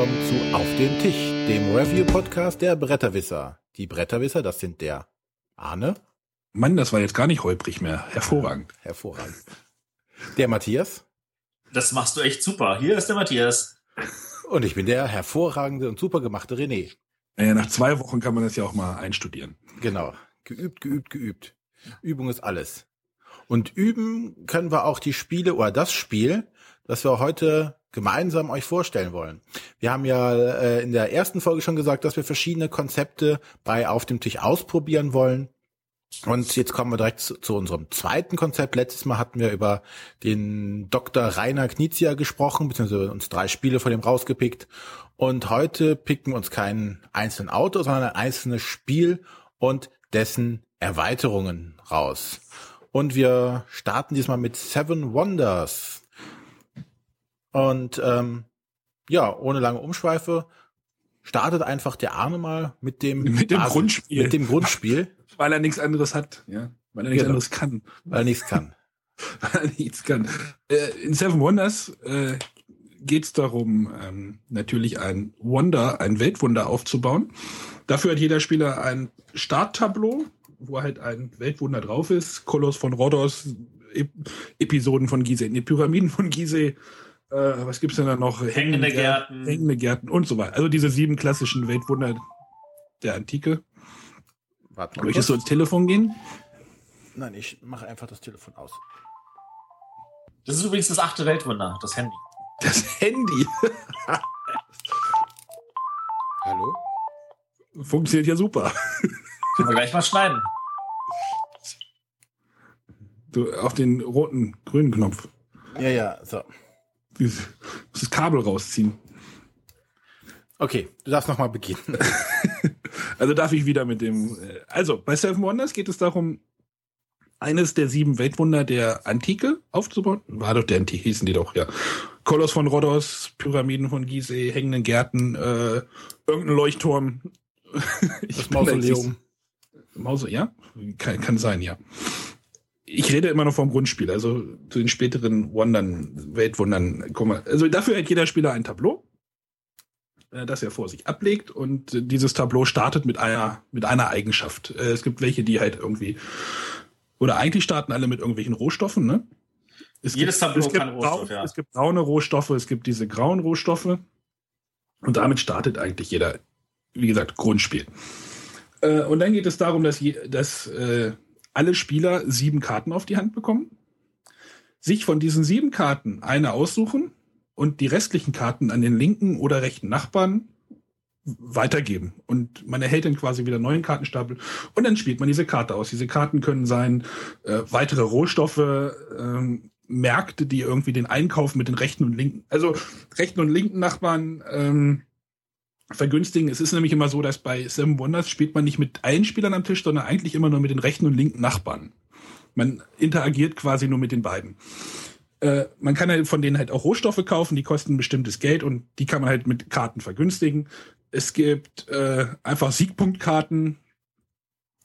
willkommen zu Auf den Tisch, dem Review-Podcast der Bretterwisser. Die Bretterwisser, das sind der Arne. Mann, das war jetzt gar nicht holprig mehr. Hervorragend. Hervorragend. Der Matthias. Das machst du echt super. Hier ist der Matthias. Und ich bin der hervorragende und super gemachte René. Naja, nach zwei Wochen kann man das ja auch mal einstudieren. Genau. Geübt, geübt, geübt. Übung ist alles. Und üben können wir auch die Spiele oder das Spiel, das wir heute gemeinsam euch vorstellen wollen. Wir haben ja äh, in der ersten Folge schon gesagt, dass wir verschiedene Konzepte bei Auf dem Tisch ausprobieren wollen. Und jetzt kommen wir direkt zu, zu, unserem zweiten Konzept. Letztes Mal hatten wir über den Dr. Rainer Knizia gesprochen, beziehungsweise uns drei Spiele von dem rausgepickt. Und heute picken wir uns kein einzelnen Auto, sondern ein einzelnes Spiel und dessen Erweiterungen raus. Und wir starten diesmal mit Seven Wonders. Und ähm, ja, ohne lange Umschweife startet einfach der Arme mal mit dem, mit dem Basis, Grundspiel. Mit dem Grundspiel. Weil er nichts anderes hat, ja. Weil er nichts genau. anderes kann. Weil er nichts kann. Weil er nichts kann. Äh, in Seven Wonders äh, geht es darum, ähm, natürlich ein Wonder, ein Weltwunder aufzubauen. Dafür hat jeder Spieler ein Starttableau, wo halt ein Weltwunder drauf ist. Koloss von Rhodos, Ep Episoden von Gizeh, die Pyramiden von Gizeh, äh, was gibt's denn da noch? Hängende Gärten. Hängende Gärten und so weiter. Also diese sieben klassischen Weltwunder der Antike. Warte Möchtest du ins Telefon gehen? Nein, ich mache einfach das Telefon aus. Das ist übrigens das achte Weltwunder, das Handy. Das Handy? Hallo? Funktioniert ja super. Können wir gleich mal schneiden. Du, auf den roten, grünen Knopf. Ja, ja, so. Du musst das Kabel rausziehen. Okay, du darfst nochmal beginnen. also darf ich wieder mit dem. Äh, also, bei Seven Wonders geht es darum, eines der sieben Weltwunder der Antike aufzubauen. War doch der Antike, hießen die doch, ja. Koloss von Rhodos, Pyramiden von Gizeh, hängenden Gärten, äh, irgendein Leuchtturm. das Mausoleum. Mause, ja? Kann, kann sein, ja. Ich rede immer noch vom Grundspiel, also zu den späteren Wondern, Weltwundern. Guck mal, also dafür hat jeder Spieler ein Tableau, äh, das er vor sich ablegt und dieses Tableau startet mit einer, mit einer Eigenschaft. Äh, es gibt welche, die halt irgendwie, oder eigentlich starten alle mit irgendwelchen Rohstoffen, ne? Es Jedes gibt, Tableau kann Rohstoff, braun, ja. Es gibt braune Rohstoffe, es gibt diese grauen Rohstoffe. Und damit startet eigentlich jeder, wie gesagt, Grundspiel. Äh, und dann geht es darum, dass, je, dass äh, alle Spieler sieben Karten auf die Hand bekommen, sich von diesen sieben Karten eine aussuchen und die restlichen Karten an den linken oder rechten Nachbarn weitergeben. Und man erhält dann quasi wieder neuen Kartenstapel und dann spielt man diese Karte aus. Diese Karten können sein äh, weitere Rohstoffe, äh, Märkte, die irgendwie den Einkauf mit den rechten und linken, also rechten und linken Nachbarn ähm, vergünstigen. Es ist nämlich immer so, dass bei Seven Wonders spielt man nicht mit allen Spielern am Tisch, sondern eigentlich immer nur mit den rechten und linken Nachbarn. Man interagiert quasi nur mit den beiden. Äh, man kann halt von denen halt auch Rohstoffe kaufen, die kosten bestimmtes Geld und die kann man halt mit Karten vergünstigen. Es gibt äh, einfach Siegpunktkarten.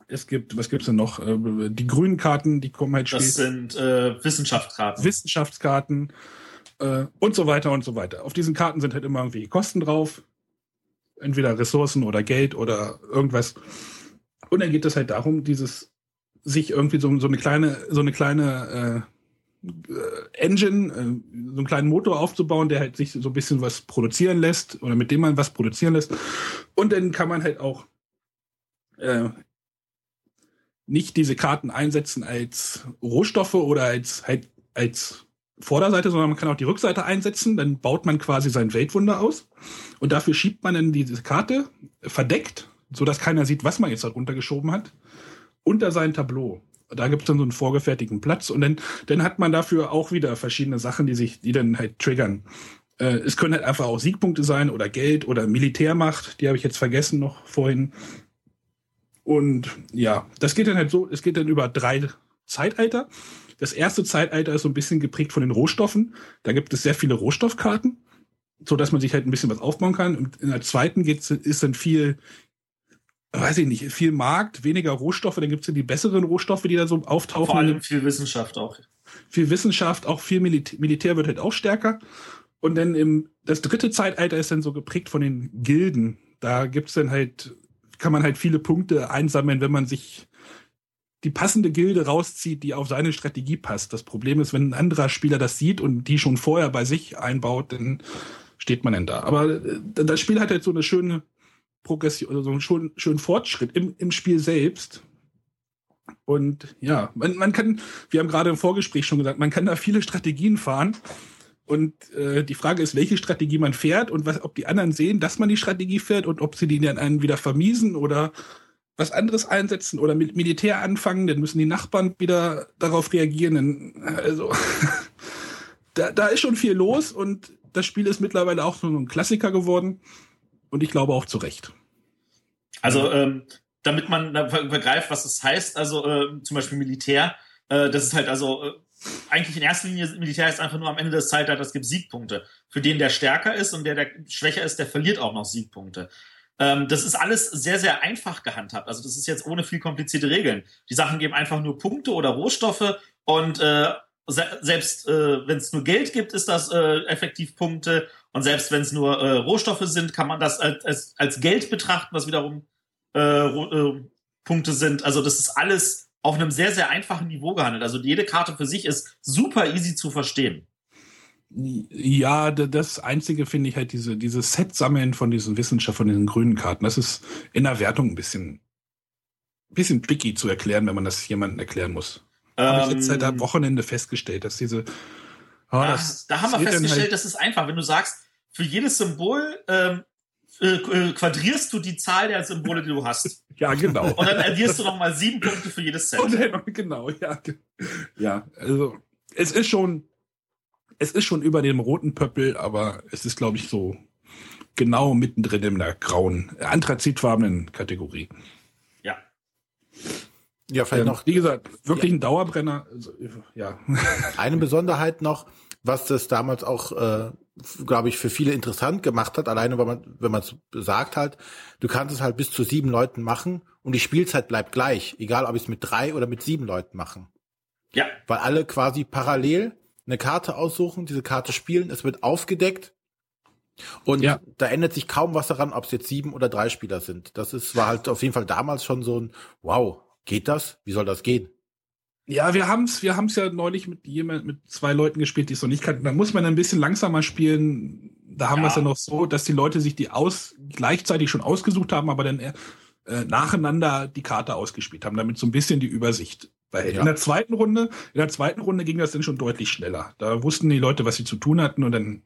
Es gibt, was gibt's denn noch? Äh, die grünen Karten, die kommen halt Das sind äh, Wissenschaftskarten. Wissenschaftskarten äh, und so weiter und so weiter. Auf diesen Karten sind halt immer irgendwie Kosten drauf entweder Ressourcen oder Geld oder irgendwas. Und dann geht es halt darum, dieses sich irgendwie so, so eine kleine, so eine kleine äh, Engine, äh, so einen kleinen Motor aufzubauen, der halt sich so ein bisschen was produzieren lässt oder mit dem man was produzieren lässt. Und dann kann man halt auch äh, nicht diese Karten einsetzen als Rohstoffe oder als halt als Vorderseite, sondern man kann auch die Rückseite einsetzen. Dann baut man quasi sein Weltwunder aus. Und dafür schiebt man dann diese Karte verdeckt, so dass keiner sieht, was man jetzt darunter geschoben hat, unter sein Tableau. Da gibt es dann so einen vorgefertigten Platz und dann, dann hat man dafür auch wieder verschiedene Sachen, die sich, die dann halt triggern. Äh, es können halt einfach auch Siegpunkte sein oder Geld oder Militärmacht, die habe ich jetzt vergessen noch vorhin. Und ja, das geht dann halt so, es geht dann über drei Zeitalter. Das erste Zeitalter ist so ein bisschen geprägt von den Rohstoffen. Da gibt es sehr viele Rohstoffkarten, so dass man sich halt ein bisschen was aufbauen kann. Und in der zweiten geht's, ist dann viel, weiß ich nicht, viel Markt, weniger Rohstoffe. Dann gibt es ja die besseren Rohstoffe, die da so auftauchen. Vor allem viel Wissenschaft auch. Viel Wissenschaft, auch viel Militär, Militär wird halt auch stärker. Und dann im, das dritte Zeitalter ist dann so geprägt von den Gilden. Da gibt's dann halt, kann man halt viele Punkte einsammeln, wenn man sich die passende Gilde rauszieht, die auf seine Strategie passt. Das Problem ist, wenn ein anderer Spieler das sieht und die schon vorher bei sich einbaut, dann steht man denn da. Aber äh, das Spiel hat halt so eine schöne Progression, also so einen schönen, schönen Fortschritt im, im Spiel selbst. Und ja, man, man kann, wir haben gerade im Vorgespräch schon gesagt, man kann da viele Strategien fahren. Und äh, die Frage ist, welche Strategie man fährt und was, ob die anderen sehen, dass man die Strategie fährt und ob sie die dann einen wieder vermiesen oder was anderes einsetzen oder mit Militär anfangen, dann müssen die Nachbarn wieder darauf reagieren. Also da, da ist schon viel los und das Spiel ist mittlerweile auch so ein Klassiker geworden und ich glaube auch zu Recht. Also ähm, damit man begreift, was das heißt, also äh, zum Beispiel Militär, äh, das ist halt also äh, eigentlich in erster Linie Militär ist einfach nur am Ende des Zeitalters gibt Siegpunkte. Für den, der stärker ist und der, der schwächer ist, der verliert auch noch Siegpunkte. Ähm, das ist alles sehr, sehr einfach gehandhabt. Also das ist jetzt ohne viel komplizierte Regeln. Die Sachen geben einfach nur Punkte oder Rohstoffe und äh, selbst äh, wenn es nur Geld gibt, ist das äh, effektiv Punkte. Und selbst wenn es nur äh, Rohstoffe sind, kann man das als, als, als Geld betrachten, was wiederum äh, äh, Punkte sind. Also das ist alles auf einem sehr, sehr einfachen Niveau gehandelt. Also jede Karte für sich ist super easy zu verstehen. Ja, das Einzige finde ich halt diese, diese Set-Sammeln von diesen Wissenschaft, von diesen grünen Karten. Das ist in der Wertung ein bisschen, bisschen tricky zu erklären, wenn man das jemandem erklären muss. Ähm, Habe ich jetzt seit am Wochenende festgestellt, dass diese. Oh, da, das da haben wir festgestellt, halt, das ist einfach. Wenn du sagst, für jedes Symbol ähm, äh, äh, quadrierst du die Zahl der Symbole, die du hast. ja, genau. Und dann addierst du nochmal sieben Punkte für jedes Set. Dann, genau, ja. Ja, also es ist schon es ist schon über dem roten Pöppel, aber es ist, glaube ich, so genau mittendrin in der grauen, anthrazitfarbenen Kategorie. Ja. Ja, vielleicht ähm, noch. Wie gesagt, wirklich ja. ein Dauerbrenner. Also, ja. Eine Besonderheit noch, was das damals auch, äh, glaube ich, für viele interessant gemacht hat, alleine wenn man, wenn man es sagt halt, du kannst es halt bis zu sieben Leuten machen und die Spielzeit bleibt gleich, egal ob ich es mit drei oder mit sieben Leuten machen. Ja. Weil alle quasi parallel eine Karte aussuchen, diese Karte spielen, es wird aufgedeckt und ja. da ändert sich kaum was daran, ob es jetzt sieben oder drei Spieler sind. Das ist, war halt auf jeden Fall damals schon so ein, wow, geht das? Wie soll das gehen? Ja, wir haben's, wir haben's ja neulich mit jemand, mit zwei Leuten gespielt, die es noch nicht kannten. Da muss man ein bisschen langsamer spielen. Da haben ja. wir es ja noch so, dass die Leute sich die aus, gleichzeitig schon ausgesucht haben, aber dann äh, nacheinander die Karte ausgespielt haben, damit so ein bisschen die Übersicht weil ja. in der zweiten Runde, in der zweiten Runde ging das dann schon deutlich schneller. Da wussten die Leute, was sie zu tun hatten und dann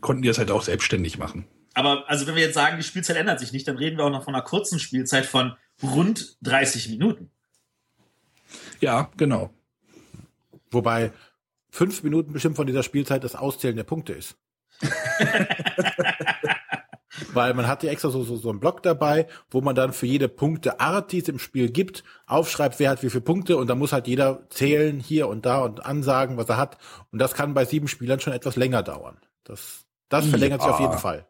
konnten die das halt auch selbstständig machen. Aber also wenn wir jetzt sagen, die Spielzeit ändert sich nicht, dann reden wir auch noch von einer kurzen Spielzeit von rund 30 Minuten. Ja, genau. Wobei fünf Minuten bestimmt von dieser Spielzeit das Auszählen der Punkte ist. weil man hat ja extra so, so, so einen Block dabei, wo man dann für jede Punkteart, die es im Spiel gibt, aufschreibt, wer hat wie viele Punkte und dann muss halt jeder zählen hier und da und ansagen, was er hat. Und das kann bei sieben Spielern schon etwas länger dauern. Das, das verlängert ja. sich auf jeden Fall.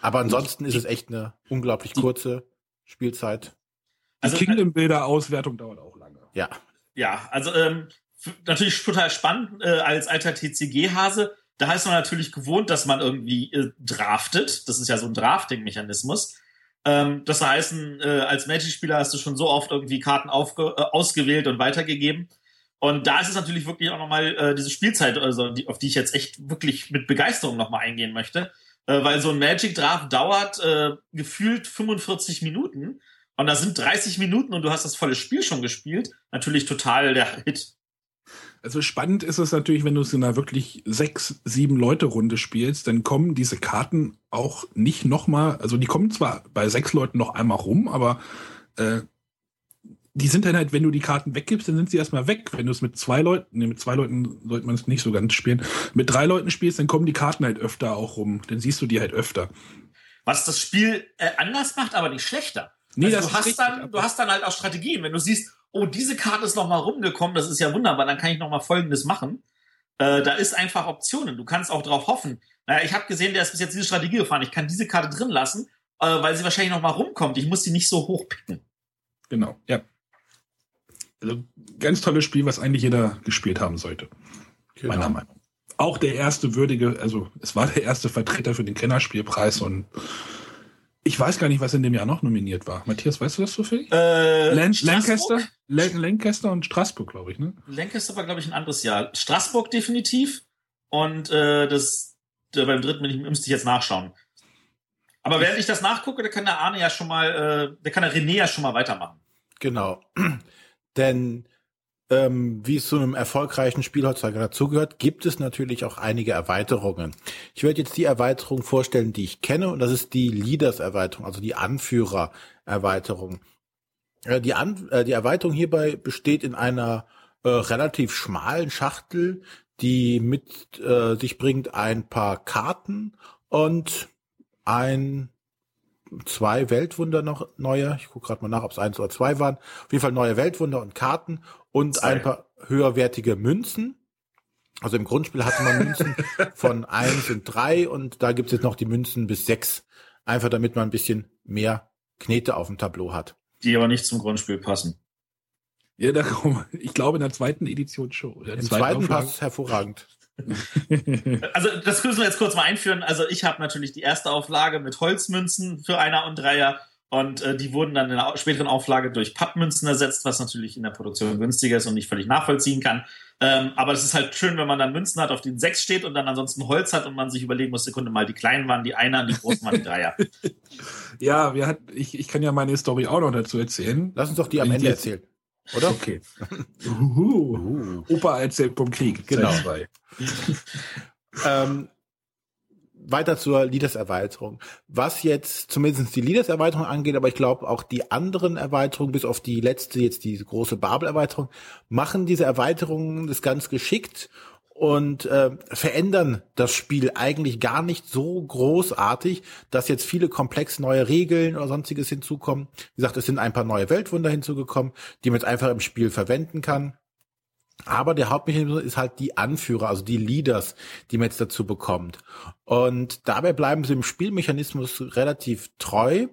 Aber ansonsten ist es echt eine unglaublich kurze Spielzeit. Also Die Kingdom-Bilder-Auswertung dauert auch lange. Ja. Ja, also ähm, natürlich total spannend äh, als alter TCG-Hase da ist man natürlich gewohnt, dass man irgendwie äh, draftet. Das ist ja so ein Drafting-Mechanismus. Ähm, das heißt, äh, als Magic-Spieler hast du schon so oft irgendwie Karten aufge äh, ausgewählt und weitergegeben. Und da ist es natürlich wirklich auch nochmal äh, diese Spielzeit, also die, auf die ich jetzt echt wirklich mit Begeisterung nochmal eingehen möchte. Äh, weil so ein Magic-Draft dauert äh, gefühlt 45 Minuten. Und da sind 30 Minuten und du hast das volle Spiel schon gespielt. Natürlich total der Hit. Also spannend ist es natürlich, wenn du es in einer wirklich sechs, sieben Leute Runde spielst, dann kommen diese Karten auch nicht nochmal, also die kommen zwar bei sechs Leuten noch einmal rum, aber äh, die sind dann halt, wenn du die Karten weggibst, dann sind sie erstmal weg. Wenn du es mit zwei Leuten, nee, mit zwei Leuten sollte man es nicht so ganz spielen, mit drei Leuten spielst, dann kommen die Karten halt öfter auch rum. Dann siehst du die halt öfter. Was das Spiel äh, anders macht, aber nicht schlechter. Nee, also du hast dann, du hast dann halt auch Strategien. Wenn du siehst, oh, diese Karte ist noch mal rumgekommen, das ist ja wunderbar, dann kann ich noch mal Folgendes machen. Äh, da ist einfach Optionen. Du kannst auch darauf hoffen. Naja, ich habe gesehen, der ist bis jetzt diese Strategie gefahren. Ich kann diese Karte drin lassen, äh, weil sie wahrscheinlich noch mal rumkommt. Ich muss die nicht so hoch picken. Genau, ja. Also ganz tolles Spiel, was eigentlich jeder gespielt haben sollte. Genau. Meiner Meinung. auch der erste würdige, also es war der erste Vertreter für den Kennerspielpreis und ich weiß gar nicht, was in dem Jahr noch nominiert war. Matthias, weißt du das zufällig? Äh, Lan? Lancaster? Lan Lancaster und Straßburg, glaube ich, ne? Lancaster war, glaube ich, ein anderes Jahr. Straßburg definitiv. Und äh, das äh, beim dritten bin ich, müsste ich jetzt nachschauen. Aber während ich das nachgucke, da kann der Arne ja schon mal, äh, der kann der René ja schon mal weitermachen. Genau. Denn ähm, wie es zu einem erfolgreichen Spiel heutzutage dazugehört, gibt es natürlich auch einige Erweiterungen. Ich werde jetzt die Erweiterung vorstellen, die ich kenne, und das ist die Leaders-Erweiterung, also die Anführer-Erweiterung. Äh, die, An äh, die Erweiterung hierbei besteht in einer äh, relativ schmalen Schachtel, die mit äh, sich bringt ein paar Karten und ein zwei Weltwunder noch neue. Ich gucke gerade mal nach, ob es eins oder zwei waren. Auf jeden Fall neue Weltwunder und Karten und Zwei. ein paar höherwertige Münzen. Also im Grundspiel hatte man Münzen von eins und drei und da gibt es jetzt noch die Münzen bis sechs. Einfach damit man ein bisschen mehr Knete auf dem Tableau hat. Die aber nicht zum Grundspiel passen. Ja, da kommen, ich glaube in der zweiten Edition schon. oder Im zweiten zweiten passt es hervorragend. Also das müssen wir jetzt kurz mal einführen. Also ich habe natürlich die erste Auflage mit Holzmünzen für Einer und Dreier und äh, die wurden dann in der späteren Auflage durch Pappmünzen ersetzt, was natürlich in der Produktion günstiger ist und nicht völlig nachvollziehen kann. Ähm, aber es ist halt schön, wenn man dann Münzen hat, auf denen sechs steht und dann ansonsten Holz hat und man sich überlegen muss, Sekunde mal, die kleinen waren die Einer und die großen waren die Dreier. Ja, wir hat, ich, ich kann ja meine Story auch noch dazu erzählen. Lass uns doch die am Ende erzählen. Oder? Okay. Uhu. Uh. Opa erzählt vom Krieg. Genau. Zwei. Ähm, weiter zur Leaders-Erweiterung. Was jetzt zumindest die Leaders-Erweiterung angeht, aber ich glaube auch die anderen Erweiterungen, bis auf die letzte, jetzt diese große Babel-Erweiterung, machen diese Erweiterungen das ganz geschickt und äh, verändern das Spiel eigentlich gar nicht so großartig, dass jetzt viele komplex neue Regeln oder sonstiges hinzukommen. Wie gesagt, es sind ein paar neue Weltwunder hinzugekommen, die man jetzt einfach im Spiel verwenden kann. Aber der Hauptmechanismus ist halt die Anführer, also die Leaders, die man jetzt dazu bekommt. Und dabei bleiben sie im Spielmechanismus relativ treu.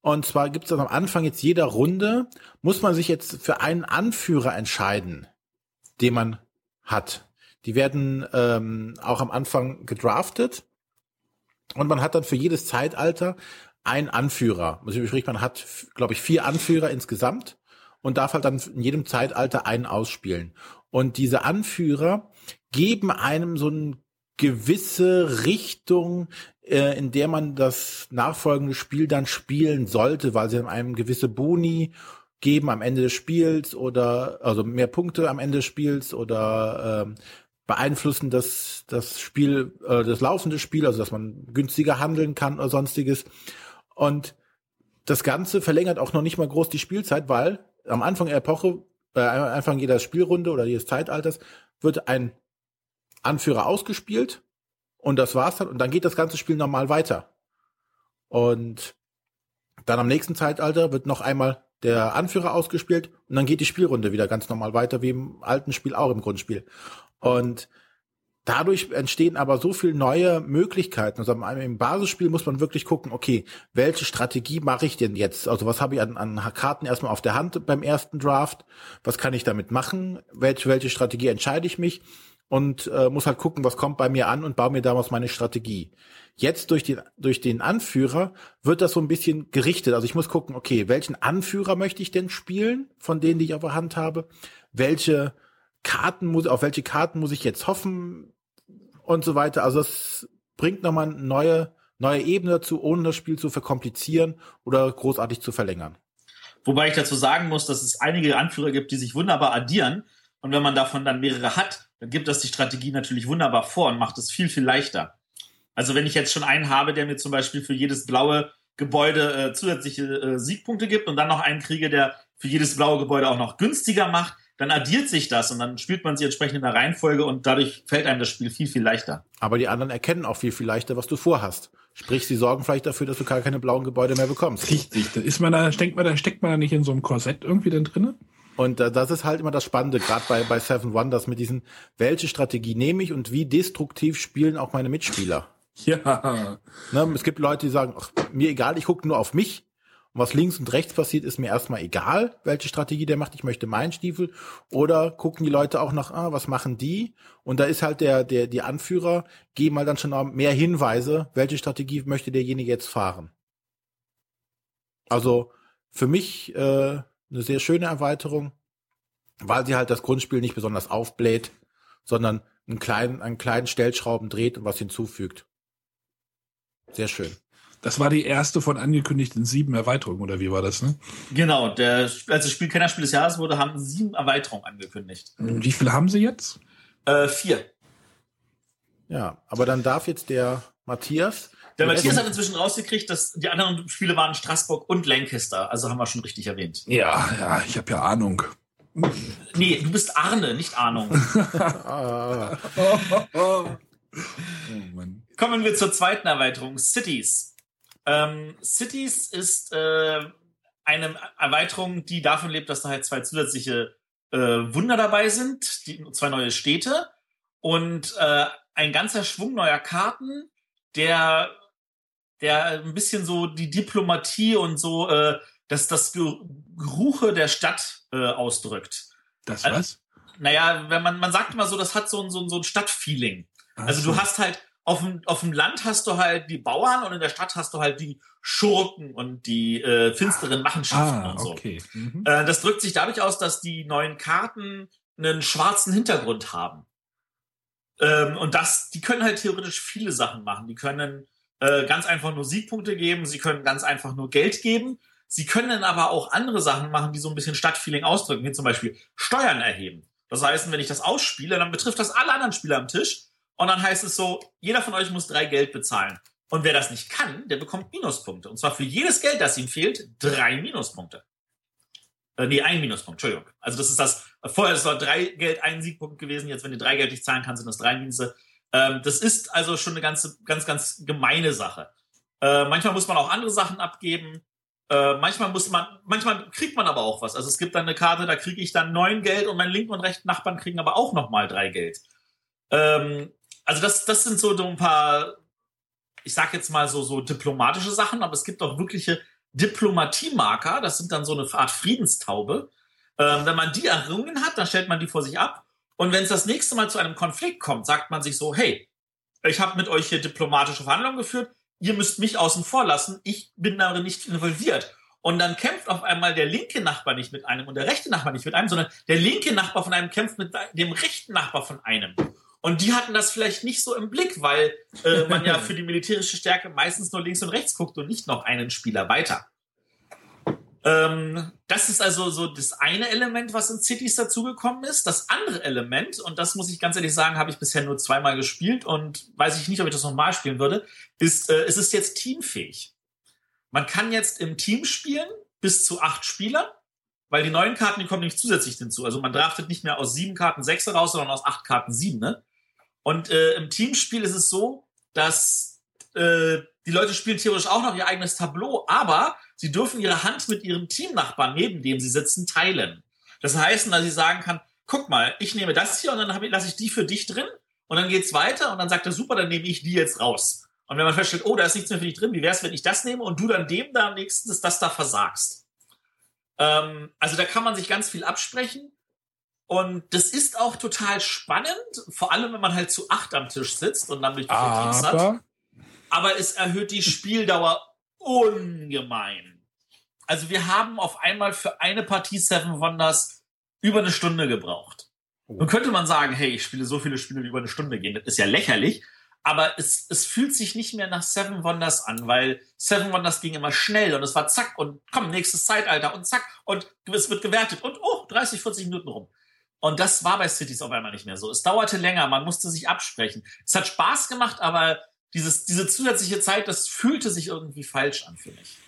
Und zwar gibt es am Anfang jetzt jeder Runde, muss man sich jetzt für einen Anführer entscheiden, den man hat. Die werden ähm, auch am Anfang gedraftet. Und man hat dann für jedes Zeitalter einen Anführer. Also sprich, man hat, glaube ich, vier Anführer insgesamt und darf halt dann in jedem Zeitalter einen ausspielen. Und diese Anführer geben einem so eine gewisse Richtung, äh, in der man das nachfolgende Spiel dann spielen sollte, weil sie einem gewisse Boni geben am Ende des Spiels oder also mehr Punkte am Ende des Spiels oder ähm, beeinflussen das das Spiel, äh, das laufende Spiel, also dass man günstiger handeln kann oder sonstiges. Und das Ganze verlängert auch noch nicht mal groß die Spielzeit, weil am Anfang der Epoche, äh, am Anfang jeder Spielrunde oder jedes Zeitalters wird ein Anführer ausgespielt und das war's dann und dann geht das ganze Spiel normal weiter. Und dann am nächsten Zeitalter wird noch einmal der Anführer ausgespielt und dann geht die Spielrunde wieder ganz normal weiter, wie im alten Spiel auch im Grundspiel. Und dadurch entstehen aber so viele neue Möglichkeiten. Also im- Basisspiel muss man wirklich gucken, okay, welche Strategie mache ich denn jetzt? Also was habe ich an, an Karten erstmal auf der Hand beim ersten Draft? Was kann ich damit machen? Welche, welche Strategie entscheide ich mich? Und äh, muss halt gucken, was kommt bei mir an und baue mir daraus meine Strategie. Jetzt durch den, durch den Anführer wird das so ein bisschen gerichtet. Also ich muss gucken, okay, welchen Anführer möchte ich denn spielen, von denen, die ich auf der Hand habe? Welche Karten muss, auf welche Karten muss ich jetzt hoffen und so weiter. Also es bringt nochmal eine neue, neue Ebene dazu, ohne das Spiel zu verkomplizieren oder großartig zu verlängern. Wobei ich dazu sagen muss, dass es einige Anführer gibt, die sich wunderbar addieren. Und wenn man davon dann mehrere hat, dann gibt das die Strategie natürlich wunderbar vor und macht es viel, viel leichter. Also wenn ich jetzt schon einen habe, der mir zum Beispiel für jedes blaue Gebäude äh, zusätzliche äh, Siegpunkte gibt und dann noch einen kriege, der für jedes blaue Gebäude auch noch günstiger macht, dann addiert sich das und dann spielt man sie entsprechend in der Reihenfolge und dadurch fällt einem das Spiel viel, viel leichter. Aber die anderen erkennen auch viel, viel leichter, was du vorhast. Sprich, sie sorgen vielleicht dafür, dass du gar keine blauen Gebäude mehr bekommst. Richtig. Da ist man da, denkt man, da steckt man da nicht in so einem Korsett irgendwie dann drinne? Und äh, das ist halt immer das Spannende, gerade bei, bei Seven Wonders mit diesen, welche Strategie nehme ich und wie destruktiv spielen auch meine Mitspieler. Ja. Ne? Es gibt Leute, die sagen, ach, mir egal, ich gucke nur auf mich. Und was links und rechts passiert, ist mir erstmal egal, welche Strategie der macht. Ich möchte meinen Stiefel. Oder gucken die Leute auch nach, ah, was machen die? Und da ist halt der, der, die Anführer, geben halt dann schon mehr Hinweise, welche Strategie möchte derjenige jetzt fahren. Also für mich äh, eine sehr schöne Erweiterung, weil sie halt das Grundspiel nicht besonders aufbläht, sondern einen kleinen, einen kleinen Stellschrauben dreht und was hinzufügt. Sehr schön. Das war die erste von angekündigten sieben Erweiterungen, oder wie war das, ne? Genau, der, als das Spiel Kennerspiel des Jahres wurde, haben sieben Erweiterungen angekündigt. Wie viele haben sie jetzt? Äh, vier. Ja, aber dann darf jetzt der Matthias. Der Matthias hat inzwischen rausgekriegt, dass die anderen Spiele waren Straßburg und Lancaster, also haben wir schon richtig erwähnt. Ja, ja, ich habe ja Ahnung. Nee, du bist Arne, nicht Ahnung. Ah, Oh Mann. Kommen wir zur zweiten Erweiterung, Cities. Ähm, Cities ist äh, eine Erweiterung, die davon lebt, dass da halt zwei zusätzliche äh, Wunder dabei sind, die, zwei neue Städte und äh, ein ganzer Schwung neuer Karten, der, der ein bisschen so die Diplomatie und so äh, das, das Geruche der Stadt äh, ausdrückt. Das Also- was? Naja, wenn man, man sagt immer so, das hat so ein, so ein, so ein Stadtfeeling. Also so. du hast halt, auf dem, auf dem Land hast du halt die Bauern und in der Stadt hast du halt die Schurken und die äh, finsteren Machenschaften Ah, und so. okay. Mhm. Äh, das drückt sich dadurch aus, dass die neuen Karten einen schwarzen Hintergrund haben. Ähm, und das, die können halt theoretisch viele Sachen machen. Die können äh, ganz einfach nur Siegpunkte geben, sie können ganz einfach nur Geld geben. Sie können aber auch andere Sachen machen, die so ein bisschen Stadtfeeling ausdrücken, wie zum Beispiel Steuern erheben. Das heißt, wenn ich das ausspiele, dann betrifft das alle anderen Spieler am Tisch. Und dann heißt es so, jeder von euch muss drei Geld bezahlen. Und wer das nicht kann, der bekommt Minuspunkte. Und zwar für jedes Geld, das ihm fehlt, drei Minuspunkte. Äh, nee, ein Minuspunkt, Entschuldigung. Also das ist das, vorher ist es drei Geld, ein Siegpunkt gewesen. Jetzt, wenn du drei Geld nicht zahlen kannst, sind das drei Minusse. Ähm, das ist also schon eine ganze, ganz, ganz gemeine Sache. Äh, manchmal muss man auch andere Sachen abgeben. Äh, manchmal muss man, manchmal kriegt man aber auch was. Also es gibt dann eine Karte, da kriege ich dann neun Geld und mein linken und rechten Nachbarn kriegen aber auch nochmal drei Geld. Ähm, also das, das sind so ein paar, ich sag jetzt mal so, so diplomatische Sachen, aber es gibt auch wirkliche Diplomatiemarker. Das sind dann so eine Art Friedenstaube. Ähm, wenn man die errungen hat, dann stellt man die vor sich ab. Und wenn es das nächste Mal zu einem Konflikt kommt, sagt man sich so, hey, ich habe mit euch hier diplomatische Verhandlungen geführt, ihr müsst mich außen vor lassen, ich bin darin nicht involviert. Und dann kämpft auf einmal der linke Nachbar nicht mit einem und der rechte Nachbar nicht mit einem, sondern der linke Nachbar von einem kämpft mit dem rechten Nachbar von einem. Und die hatten das vielleicht nicht so im Blick, weil äh, man ja für die militärische Stärke meistens nur links und rechts guckt und nicht noch einen Spieler weiter. Ähm, das ist also so das eine Element, was in Cities dazugekommen ist. Das andere Element, und das muss ich ganz ehrlich sagen, habe ich bisher nur zweimal gespielt und weiß ich nicht, ob ich das nochmal spielen würde, ist, äh, es ist jetzt teamfähig. Man kann jetzt im Team spielen, bis zu acht Spieler, weil die neuen Karten, die kommen nicht zusätzlich hinzu. Also man draftet nicht mehr aus sieben Karten sechs raus, sondern aus acht Karten sieben. Ne? Und äh, im Teamspiel ist es so, dass äh, die Leute spielen theoretisch auch noch ihr eigenes Tableau, aber sie dürfen ihre Hand mit ihrem Teamnachbarn, neben dem sie sitzen, teilen. Das heißt, dass sie sagen kann, guck mal, ich nehme das hier und dann lasse ich die für dich drin und dann geht's weiter und dann sagt er, super, dann nehme ich die jetzt raus. Und wenn man feststellt, oh, da ist nichts mehr für dich drin, wie wär's, wenn ich das nehme und du dann dem da am nächsten das, das da versagst? Ähm, also da kann man sich ganz viel absprechen. Und das ist auch total spannend, vor allem wenn man halt zu acht am Tisch sitzt und dann durch die Teams hat. Aber Aber es erhöht die Spieldauer ungemein. Also wir haben auf einmal für eine Partie Seven Wonders über eine Stunde gebraucht. Nun könnte man sagen, hey, ich spiele so viele Spiele, die über eine Stunde gehen. Das ist ja lächerlich. Aber es, es fühlt sich nicht mehr nach Seven Wonders an, weil Seven Wonders ging immer schnell und es war zack und komm, nächstes Zeitalter und zack und es wird gewertet und oh, 30, 40 Minuten rum. Und das war bei Cities auf einmal nicht mehr so. Es dauerte länger, man musste sich absprechen. Es hat Spaß gemacht, aber dieses, diese zusätzliche Zeit, das fühlte sich irgendwie falsch an für mich.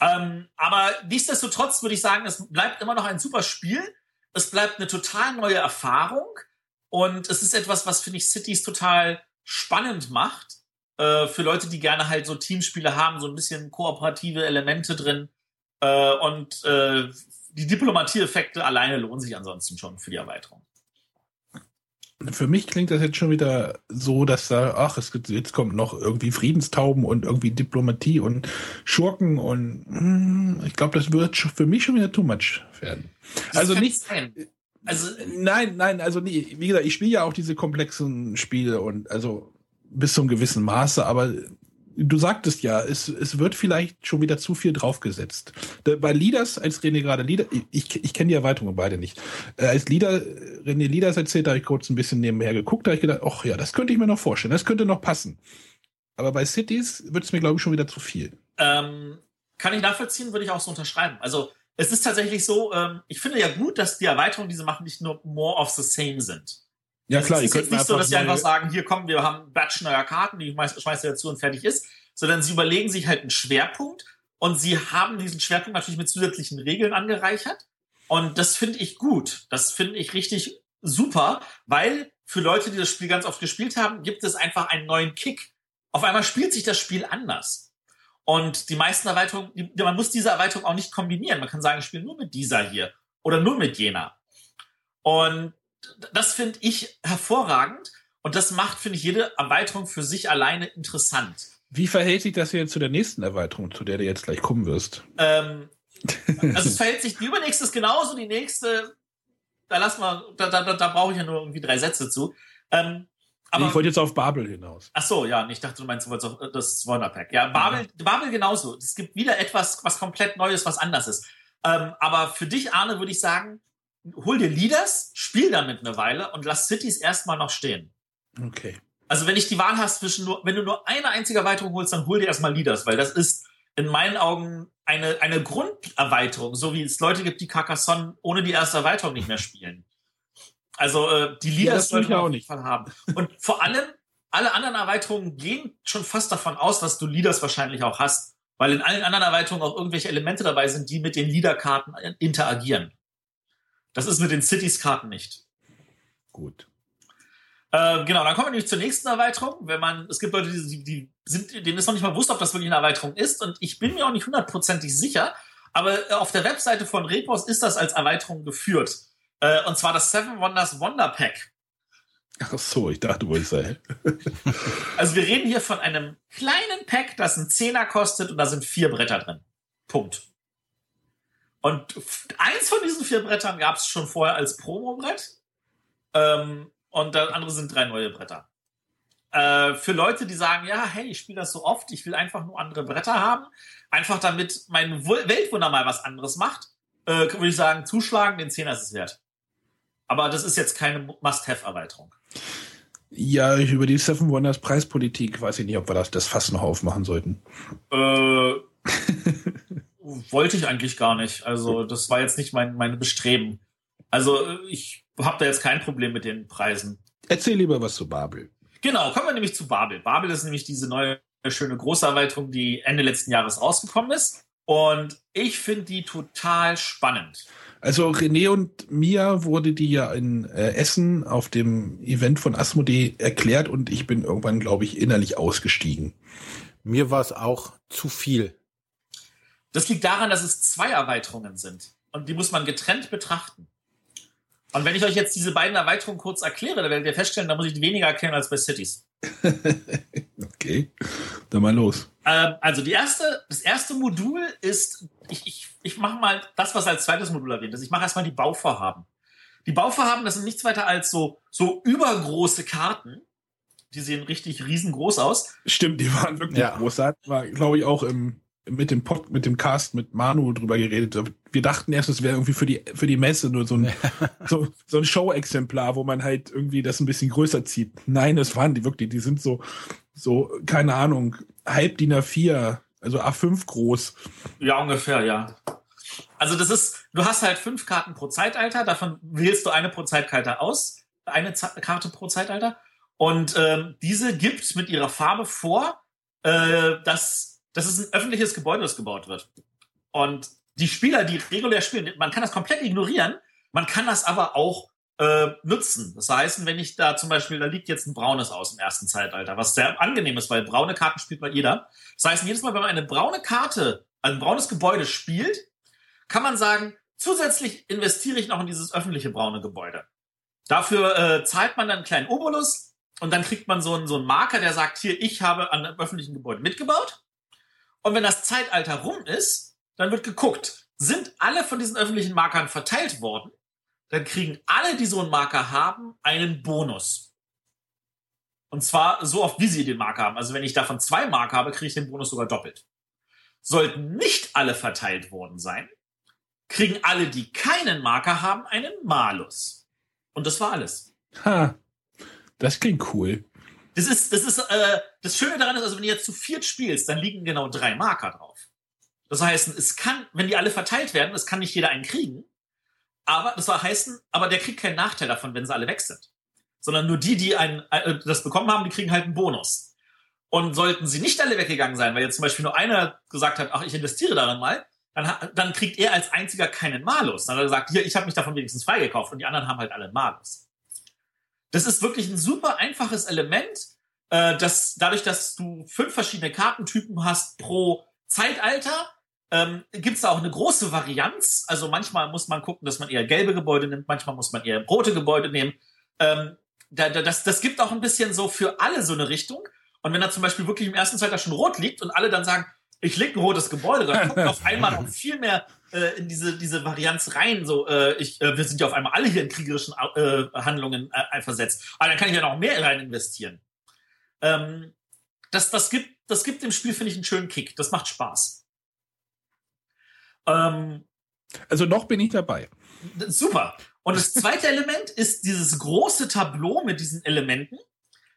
Ähm, aber nichtsdestotrotz würde ich sagen, es bleibt immer noch ein super Spiel. Es bleibt eine total neue Erfahrung. Und es ist etwas, was, finde ich, Cities total spannend macht. Äh, für Leute, die gerne halt so Teamspiele haben, so ein bisschen kooperative Elemente drin. Äh, und äh, die Diplomatieeffekte alleine lohnen sich ansonsten schon für die Erweiterung. Für mich klingt das jetzt schon wieder so, dass da, ach, es gibt, jetzt kommt noch irgendwie Friedenstauben und irgendwie Diplomatie und Schurken und hm, ich glaube, das wird für mich schon wieder too much werden. Das also nicht, sein. Also nein, nein, also nie, wie gesagt, ich spiele ja auch diese komplexen Spiele und also bis zum gewissen Maße, aber du sagtest ja, es, es wird vielleicht schon wieder zu viel draufgesetzt. Bei Leaders, als René gerade Leader, ich, ich kenne die Erweiterungen beide nicht. Äh, als Leader, René Leaders erzählt, da habe ich kurz ein bisschen nebenher geguckt, da habe ich gedacht, ach ja, das könnte ich mir noch vorstellen, das könnte noch passen. Aber bei Cities wird es mir, glaube ich, schon wieder zu viel. ähm, kann ich nachvollziehen, würde ich auch so unterschreiben. Also es ist tatsächlich so, ähm, ich finde ja gut, dass die Erweiterungen, die sie machen, nicht nur more of the same sind. Ja es ist jetzt nicht so, dass sie einfach sagen, hier kommen, wir haben ein Batch neuer Karten, die schmeißt ihr dazu und fertig ist, sondern sie überlegen sich halt einen Schwerpunkt und sie haben diesen Schwerpunkt natürlich mit zusätzlichen Regeln angereichert. Und das finde ich gut. Das finde ich richtig super, weil für Leute, die das Spiel ganz oft gespielt haben, gibt es einfach einen neuen Kick. Auf einmal spielt sich das Spiel anders. Und die meisten Erweiterungen, man muss diese Erweiterung auch nicht kombinieren. Man kann sagen, ich spiele nur mit dieser hier oder nur mit jener. Und das finde ich hervorragend. Und das macht, finde ich, jede Erweiterung für sich alleine interessant. Wie verhält sich das jetzt zu der nächsten Erweiterung, zu der du jetzt gleich kommen wirst? Ähm, also es verhält sich, die übernächste ist genauso, die nächste, da lassen wir, da, da, da, brauche ich ja nur irgendwie drei Sätze zu. Ähm, aber, ich wollte jetzt auf Babel hinaus. ach so, ja, ich dachte, du meinst, du wolltest auch das Wonderpack. Ja, Babel, Babel genauso. Es gibt wieder etwas, was komplett Neues, was anders ist. Ähm, aber für dich, Arne, würde ich sagen, hol dir Leaders, spiel damit eine Weile und lass Cities erstmal noch stehen. Okay. Also wenn ich die Wahl hast zwischen nur, wenn du nur eine einzige Erweiterung holst, dann hol dir erstmal Leaders, weil das ist in meinen Augen eine, eine Grunderweiterung, so wie es Leute gibt, die Carcassonne ohne die erste Erweiterung nicht mehr spielen. Also äh, die Ja, Leaders ich sollte man auch auf jeden. Fall haben. Und vor allem, alle anderen Erweiterungen gehen schon fast davon aus, dass du Leaders wahrscheinlich auch hast, weil in allen anderen Erweiterungen auch irgendwelche Elemente dabei sind, die mit den Leader-Karten interagieren. Das ist mit den Cities-Karten nicht. Gut. Äh, genau, dann kommen wir nämlich zur nächsten Erweiterung. Wenn man, es gibt Leute, die, die sind, denen ist noch nicht mal bewusst, ob das wirklich eine Erweiterung ist. Und ich bin mir auch nicht hundertprozentig sicher. Aber äh, auf der Webseite von Repos ist das als Erweiterung geführt. Äh, und zwar das Seven Wonders Wonder Pack. Ach so, ich dachte, wolltest sagen. Also wir reden hier von einem kleinen Pack, das einen Zehner kostet und da sind vier Bretter drin. Punkt. Und eins von diesen vier Brettern gab es schon vorher als Promobrett. Ähm, und das andere sind drei neue Bretter. Äh, für Leute, die sagen, ja, hey, ich spiele das so oft, ich will einfach nur andere Bretter haben, einfach damit mein Weltwunder mal was anderes macht, äh, würde ich sagen, zuschlagen, den Zehner ist es wert. Aber das ist jetzt keine Must-Have-Erweiterung. Ja, ich über die Seven Wonders Preispolitik weiß ich nicht, ob wir das, das Fass noch aufmachen sollten. Äh, wollte ich eigentlich gar nicht. Also das war jetzt nicht mein meine Bestreben. Also ich habe da jetzt kein Problem mit den Preisen. Erzähl lieber was zu Babel. Genau, kommen wir nämlich zu Babel. Babel ist nämlich diese neue schöne große Erweiterung, die Ende letzten Jahres rausgekommen ist. Und ich finde die total spannend. Also René und Mia wurde die ja in äh, Essen auf dem Event von Asmodee erklärt und ich bin irgendwann, glaube ich, innerlich ausgestiegen. Mir war es auch zu viel. Das liegt daran, dass es zwei Erweiterungen sind. Und die muss man getrennt betrachten. Und wenn ich euch jetzt diese beiden Erweiterungen kurz erkläre, dann werdet ihr feststellen, da muss ich weniger erklären als bei Cities. Okay, dann mal los. Ähm, also die erste, das erste Modul ist, ich, ich, ich mache mal das, was als zweites Modul erwähnt ist. Ich mache erstmal die Bauvorhaben. Die Bauvorhaben, das sind nichts weiter als so, so übergroße Karten. Die sehen richtig riesengroß aus. Stimmt, die waren wirklich Ja. großartig. War, glaube ich, auch im, mit dem Pod, mit dem Cast mit Manu drüber geredet. Wir dachten erst, es wäre irgendwie für die, für die Messe nur so ein, so, so ein Show-Exemplar, wo man halt irgendwie das ein bisschen größer zieht. Nein, das waren die wirklich. Die sind so, so, keine Ahnung, halb DIN A4, also A5 groß. Ja, ungefähr, ja. Also das ist, du hast halt fünf Karten pro Zeitalter, davon wählst du eine pro Zeitalter aus, eine Ze Karte pro Zeitalter. Und ähm, diese gibt mit ihrer Farbe vor, äh, dass, dass es ein öffentliches Gebäude, das gebaut wird. Und die Spieler, die regulär spielen, man kann das komplett ignorieren, man kann das aber auch äh, nutzen. Das heißt, wenn ich da zum Beispiel, da liegt jetzt ein braunes aus im ersten Zeitalter, was sehr angenehm ist, weil braune Karten spielt mal jeder. Das heißt, jedes Mal, wenn man eine braune Karte, ein braunes Gebäude spielt, kann man sagen, zusätzlich investiere ich noch in dieses öffentliche braune Gebäude. Dafür äh, zahlt man dann einen kleinen Obolus und dann kriegt man so einen, so einen Marker, der sagt, hier, ich habe an einem öffentlichen Gebäude mitgebaut. Und wenn das Zeitalter rum ist, dann wird geguckt, sind alle von diesen öffentlichen Markern verteilt worden, dann kriegen alle, die so einen Marker haben, einen Bonus. Und zwar so oft, wie sie den Marker haben. Also wenn ich davon zwei Marker habe, kriege ich den Bonus sogar doppelt. Sollten nicht alle verteilt worden sein, kriegen alle, die keinen Marker haben, einen Malus. Und das war alles. Ha, das klingt cool. Das ist, das ist, äh, das Schöne daran ist, also wenn du jetzt zu viert spielst, dann liegen genau drei Marker drauf. Das heißt, es kann, wenn die alle verteilt werden, es kann nicht jeder einen kriegen. Aber das soll heißen, aber der kriegt keinen Nachteil davon, wenn sie alle weg sind. Sondern nur die, die ein, äh, das bekommen haben, die kriegen halt einen Bonus. Und sollten sie nicht alle weggegangen sein, weil jetzt zum Beispiel nur einer gesagt hat, ach, ich investiere darin mal, dann, dann kriegt er als einziger keinen Malus. Dann hat er gesagt, hier, ich habe mich davon wenigstens freigekauft und die anderen haben halt alle Malus. Das ist wirklich ein super einfaches Element, äh, das dadurch, dass du fünf verschiedene Kartentypen hast pro Zeitalter, ähm, gibt es da auch eine große Varianz. Also manchmal muss man gucken, dass man eher gelbe Gebäude nimmt, manchmal muss man eher rote Gebäude nehmen. Ähm, da, da, das, das gibt auch ein bisschen so für alle so eine Richtung. Und wenn da zum Beispiel wirklich im ersten Zeitalter schon rot liegt und alle dann sagen, ich leg ein rotes Gebäude, dann kommt auf einmal noch viel mehr äh, in diese, diese Varianz rein. So, äh, ich, äh, wir sind ja auf einmal alle hier in kriegerischen äh, Handlungen äh, versetzt. Aber dann kann ich ja noch mehr rein investieren. Ähm, das, das, gibt, das gibt dem Spiel, finde ich, einen schönen Kick. Das macht Spaß. Ähm, also noch bin ich dabei. Super. Und das zweite Element ist dieses große Tableau mit diesen Elementen.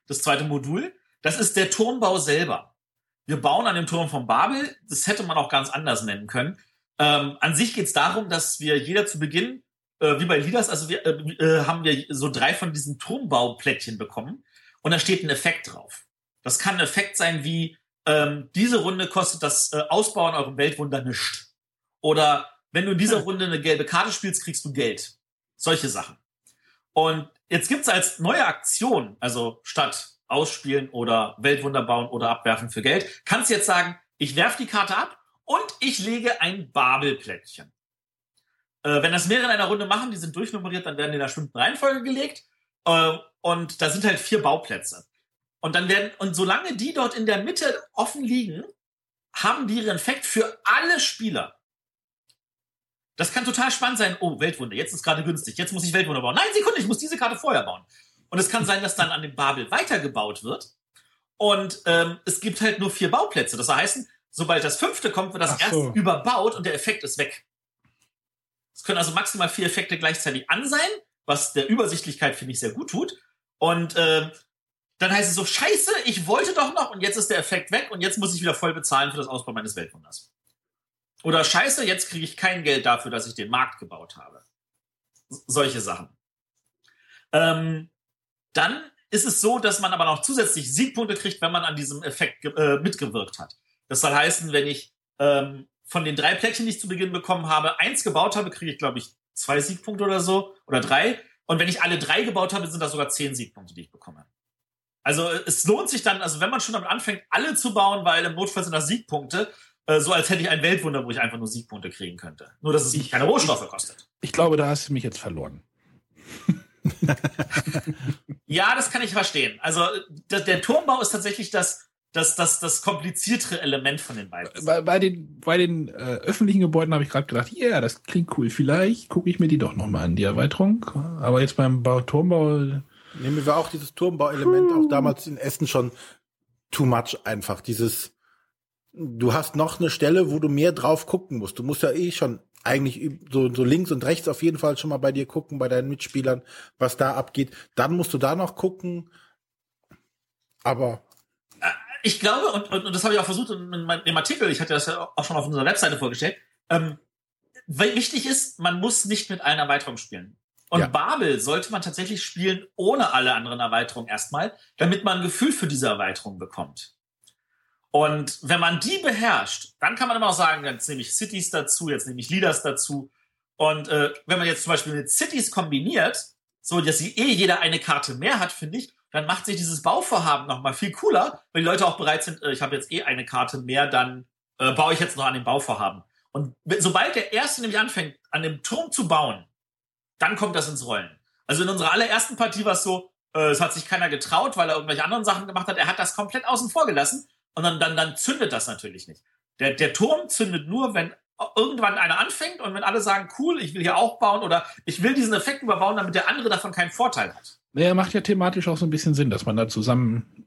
Das zweite Modul. Das ist der Turmbau selber. Wir bauen an dem Turm von Babel. Das hätte man auch ganz anders nennen können. Ähm, an sich geht es darum, dass wir jeder zu Beginn, äh, wie bei Leaders, also wir, äh, äh, haben wir so drei von diesen Turmbauplättchen bekommen. Und da steht ein Effekt drauf. Das kann ein Effekt sein wie, ähm, diese Runde kostet das äh, Ausbauen eurem Weltwunder nichts. Oder wenn du in dieser Runde eine gelbe Karte spielst, kriegst du Geld. Solche Sachen. Und jetzt gibt's als neue Aktion, also statt ausspielen oder Weltwunder bauen oder abwerfen für Geld, kannst du jetzt sagen, ich werf die Karte ab und ich lege ein Babelplättchen. Äh, wenn das mehrere in einer Runde machen, die sind durchnummeriert, dann werden die in einer bestimmten Reihenfolge gelegt. Äh, und da sind halt vier Bauplätze. Und dann werden, und solange die dort in der Mitte offen liegen, haben die ihren Effekt für alle Spieler. Das kann total spannend sein. Oh, Weltwunder, jetzt ist gerade günstig. Jetzt muss ich Weltwunder bauen. Nein, Sekunde, ich muss diese Karte vorher bauen. Und es kann sein, dass dann an dem Babel weitergebaut wird. Und ähm, es gibt halt nur vier Bauplätze. Das heißt, sobald das fünfte kommt, wird das so. erste überbaut und der Effekt ist weg. Es können also maximal vier Effekte gleichzeitig an sein, was der Übersichtlichkeit, finde ich, sehr gut tut. Und äh, dann heißt es so, scheiße, ich wollte doch noch und jetzt ist der Effekt weg und jetzt muss ich wieder voll bezahlen für das Ausbau meines Weltwunders. Oder scheiße, jetzt kriege ich kein Geld dafür, dass ich den Markt gebaut habe. Solche Sachen. Ähm, dann ist es so, dass man aber noch zusätzlich Siegpunkte kriegt, wenn man an diesem Effekt äh, mitgewirkt hat. Das soll heißen, wenn ich ähm, von den drei Plättchen, die ich zu Beginn bekommen habe, eins gebaut habe, kriege ich, glaube ich, zwei Siegpunkte oder so oder drei. Und wenn ich alle drei gebaut habe, sind das sogar zehn Siegpunkte, die ich bekomme. Also es lohnt sich dann, also wenn man schon damit anfängt, alle zu bauen, weil im Notfall sind das Siegpunkte, äh, so als hätte ich ein Weltwunder, wo ich einfach nur Siegpunkte kriegen könnte. Nur, dass es ich, keine Rohstoffe kostet. Ich glaube, da hast du mich jetzt verloren. ja, das kann ich verstehen. Also der, der Turmbau ist tatsächlich das, das, das, das kompliziertere Element von den beiden. Bei, bei den, bei den äh, öffentlichen Gebäuden habe ich gerade gedacht, ja, yeah, das klingt cool. Vielleicht gucke ich mir die doch nochmal an, die Erweiterung. Aber jetzt beim Bau, Turmbau. Nehmen wir auch dieses Turmbauelement auch damals in Essen schon too much einfach. Dieses, du hast noch eine Stelle, wo du mehr drauf gucken musst. Du musst ja eh schon eigentlich so, so links und rechts auf jeden Fall schon mal bei dir gucken, bei deinen Mitspielern, was da abgeht. Dann musst du da noch gucken. Aber ich glaube, und, und, und das habe ich auch versucht in, meinem, im Artikel, ich hatte das ja auch schon auf unserer Webseite vorgestellt, ähm, wichtig ist, man muss nicht mit allen Erweiterungen spielen. Und ja. Babel sollte man tatsächlich spielen ohne alle anderen Erweiterungen erstmal, damit man ein Gefühl für diese Erweiterung bekommt. Und wenn man die beherrscht, dann kann man immer auch sagen, jetzt nehme ich Cities dazu, jetzt nehme ich Leaders dazu. Und äh, wenn man jetzt zum Beispiel mit Cities kombiniert, so dass sie eh jeder eine Karte mehr hat, finde ich, dann macht sich dieses Bauvorhaben nochmal viel cooler, weil die Leute auch bereit sind, äh, ich habe jetzt eh eine Karte mehr, dann äh, baue ich jetzt noch an dem Bauvorhaben. Und sobald der Erste nämlich anfängt, an dem Turm zu bauen, dann kommt das ins Rollen. Also in unserer allerersten Partie war es so, äh, es hat sich keiner getraut, weil er irgendwelche anderen Sachen gemacht hat. Er hat das komplett außen vor gelassen und dann, dann, dann zündet das natürlich nicht. Der, der Turm zündet nur, wenn irgendwann einer anfängt und wenn alle sagen, cool, ich will hier auch bauen oder ich will diesen Effekt überbauen, damit der andere davon keinen Vorteil hat. Naja, macht ja thematisch auch so ein bisschen Sinn, dass man da zusammen.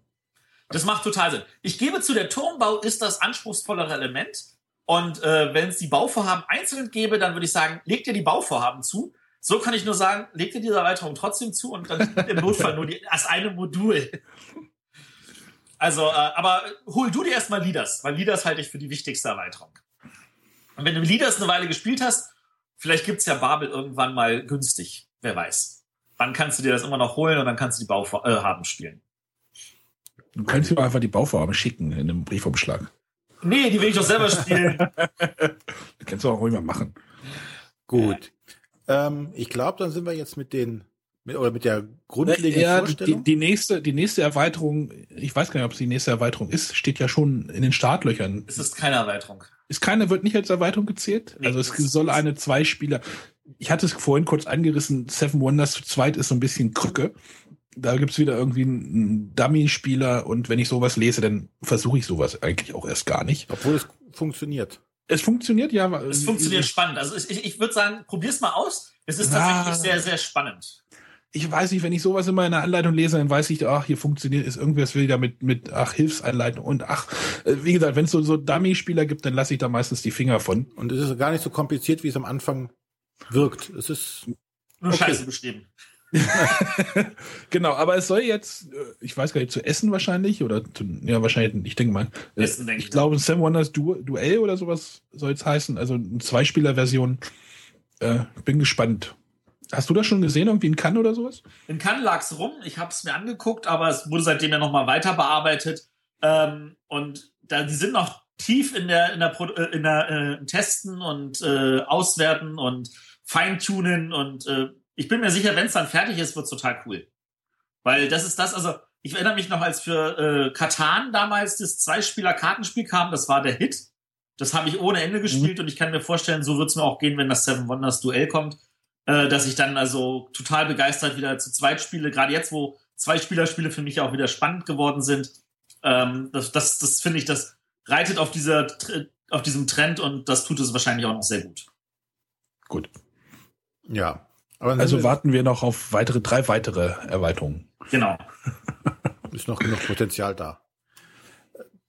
Das macht total Sinn. Ich gebe zu, der Turmbau ist das anspruchsvollere Element. Und äh, wenn es die Bauvorhaben einzeln gäbe, dann würde ich sagen, legt ihr die Bauvorhaben zu. So kann ich nur sagen, legt ihr diese Erweiterung trotzdem zu und dann im Notfall nur die, als eine Modul. Also, äh, aber hol du dir erstmal Leaders, weil Leaders halte ich für die wichtigste Erweiterung. Und wenn du Leaders eine Weile gespielt hast, vielleicht gibt's ja Babel irgendwann mal günstig. Wer weiß. Dann kannst du dir das immer noch holen und dann kannst du die Bauvorhaben äh, spielen. Du kannst dir einfach die Bauvorhaben schicken in einem Briefumschlag. Nee, die will ich doch selber spielen. das kannst du auch ruhig mal machen. Gut. Ähm, ich glaube, dann sind wir jetzt mit den mit, oder mit der grundlegenden ja, Vorstellung. Die, die, nächste, die nächste Erweiterung, ich weiß gar nicht, ob es die nächste Erweiterung ist, steht ja schon in den Startlöchern. Es ist keine Erweiterung. Ist keine, wird nicht als Erweiterung gezählt? Nee, also es soll eine Zwei-Spieler. Ich hatte es vorhin kurz angerissen, Seven Wonders zu zweit ist so ein bisschen Krücke. Da gibt's wieder irgendwie einen Dummy-Spieler und wenn ich sowas lese, dann versuche ich sowas eigentlich auch erst gar nicht. Obwohl es funktioniert. Es funktioniert ja. Es funktioniert spannend. Also ich, ich würde sagen, probier's mal aus. Es ist tatsächlich ah. sehr, sehr spannend ich weiß nicht, wenn ich sowas immer in der Anleitung lese, dann weiß ich, ach, hier funktioniert, ist irgendwas wieder mit, mit, ach, Hilfseinleitung und ach, äh, wie gesagt, wenn es so, so Dummy-Spieler gibt, dann lasse ich da meistens die Finger von. Und es ist gar nicht so kompliziert, wie es am Anfang wirkt. Es ist nur okay. Scheiße beschrieben. genau, aber es soll jetzt, äh, ich weiß gar nicht, zu essen wahrscheinlich oder zu, ja, wahrscheinlich, ich denke mal. Äh, essen, denke ich glaube, Sam Wonders du Duell oder sowas soll es heißen, also eine Zweispieler-Version. Äh, bin gespannt. Hast du das schon gesehen, irgendwie in Cannes oder sowas? In Cannes lag's rum. Ich habe es mir angeguckt, aber es wurde seitdem ja nochmal weiter bearbeitet. Ähm, und da, die sind noch tief in der, in der, äh, in der äh, Testen und äh, Auswerten und Feintunen. Und äh, ich bin mir sicher, wenn es dann fertig ist, wird's total cool. Weil das ist das, also ich erinnere mich noch, als für äh, Katan damals das Zweispieler-Kartenspiel kam, das war der Hit. Das habe ich ohne Ende gespielt mhm. und ich kann mir vorstellen, so wird's mir auch gehen, wenn das Seven Wonders Duell kommt äh, dass ich dann also total begeistert wieder zu zweit spiele. Gerade jetzt, wo zwei Spielerspiele für mich auch wieder spannend geworden sind. Ähm, das das, das finde ich, das reitet auf, dieser, auf diesem Trend und das tut es wahrscheinlich auch noch sehr gut. Gut. Ja. also warten wir noch auf weitere, drei weitere Erweiterungen. Genau. Ist noch genug Potenzial da.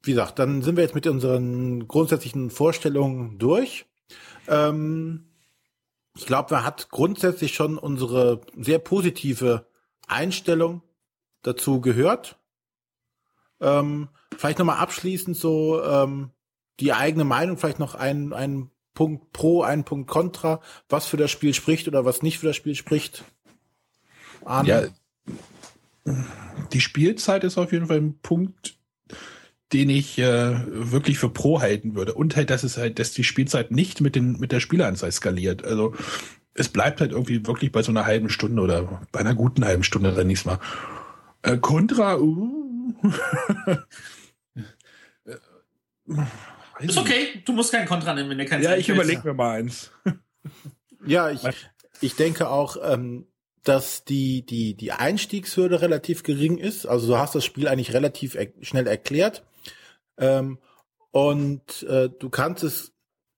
Wie gesagt, dann sind wir jetzt mit unseren grundsätzlichen Vorstellungen durch. Ähm, ich glaube, man hat grundsätzlich schon unsere sehr positive Einstellung dazu gehört. Ähm, vielleicht nochmal abschließend so ähm, die eigene Meinung, vielleicht noch ein, ein Punkt pro, ein Punkt contra, was für das Spiel spricht oder was nicht für das Spiel spricht. Arne? Ja, die Spielzeit ist auf jeden Fall ein Punkt, den ich äh, wirklich für pro halten würde. Und halt, dass es halt, dass die Spielzeit nicht mit den mit der Spieleranzahl skaliert. Also es bleibt halt irgendwie wirklich bei so einer halben Stunde oder bei einer guten halben Stunde dann nicht mal. Äh, Contra, uh. ist okay, du musst kein Contra nehmen, wenn dir kein Ja, ich überlege mir mal eins. ja, ich, ich denke auch, ähm, dass die, die, die Einstiegshürde relativ gering ist. Also du hast das Spiel eigentlich relativ er schnell erklärt. Ähm, und äh, du kannst es,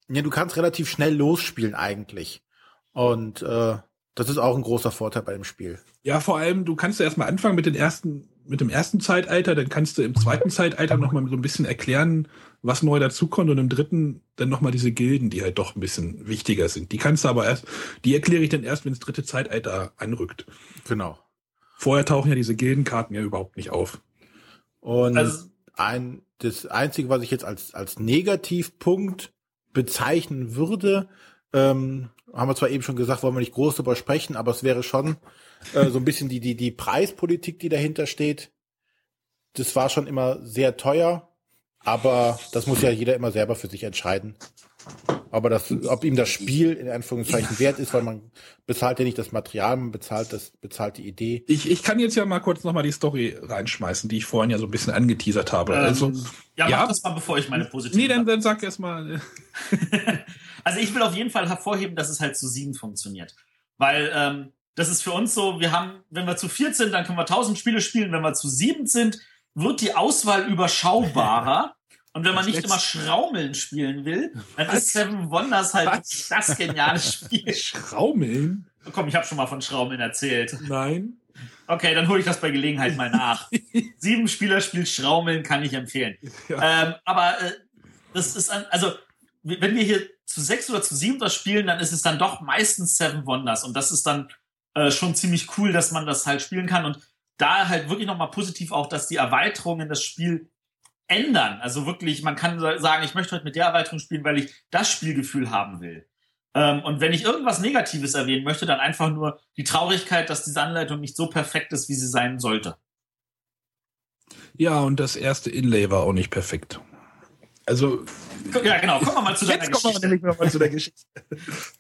ja, du kannst relativ schnell losspielen eigentlich. Und äh, das ist auch ein großer Vorteil bei dem Spiel. Ja, vor allem, du kannst ja erstmal anfangen mit den ersten, mit dem ersten Zeitalter, dann kannst du im zweiten Zeitalter nochmal so ein bisschen erklären, was neu dazukommt und im dritten dann nochmal diese Gilden, die halt doch ein bisschen wichtiger sind. Die kannst du aber erst, die erkläre ich dann erst, wenn das dritte Zeitalter anrückt. Genau. Vorher tauchen ja diese Gildenkarten ja überhaupt nicht auf. Und also, ein, das Einzige, was ich jetzt als, als Negativpunkt bezeichnen würde, ähm, haben wir zwar eben schon gesagt, wollen wir nicht groß darüber sprechen, aber es wäre schon äh, so ein bisschen die, die, die Preispolitik, die dahinter steht. Das war schon immer sehr teuer, aber das muss ja jeder immer selber für sich entscheiden. Aber das, ob ihm das Spiel in Anführungszeichen wert ist, weil man bezahlt ja nicht das Material, man bezahlt das, bezahlt die Idee. Ich, ich kann jetzt ja mal kurz nochmal die Story reinschmeißen, die ich vorhin ja so ein bisschen angeteasert habe. Ähm, also, ja, ja, mach das mal, bevor ich meine positive. Nee, dann, dann sag erst mal. also ich will auf jeden Fall hervorheben, dass es halt zu sieben funktioniert. Weil ähm, das ist für uns so, wir haben, wenn wir zu viert sind, dann können wir 1000 Spiele spielen. Wenn wir zu sieben sind, wird die Auswahl überschaubarer. Und wenn man nicht immer Schraumeln spielen will, dann ist Seven Wonders halt Was? das geniale Spiel. Schraumeln? Komm, ich habe schon mal von Schraumeln erzählt. Nein. Okay, dann hole ich das bei Gelegenheit mal nach. Sieben Spieler spielt Schraumeln, kann ich empfehlen. Ja. Ähm, aber äh, das ist an, also wenn wir hier zu sechs oder zu sieben das spielen, dann ist es dann doch meistens Seven Wonders und das ist dann äh, schon ziemlich cool, dass man das halt spielen kann und da halt wirklich nochmal positiv auch, dass die Erweiterungen das Spiel ändern. Also wirklich, man kann sa- sagen, ich möchte heute mit der Erweiterung spielen, weil ich das Spielgefühl haben will. Ähm, und wenn ich irgendwas Negatives erwähnen möchte, dann einfach nur die Traurigkeit, dass diese Anleitung nicht so perfekt ist, wie sie sein sollte. Ja, und das erste Inlay war auch nicht perfekt. Also, Ja, genau. Kommen wir mal zu deiner jetzt kommen wir Geschichte. nämlich noch mal zu der Geschichte.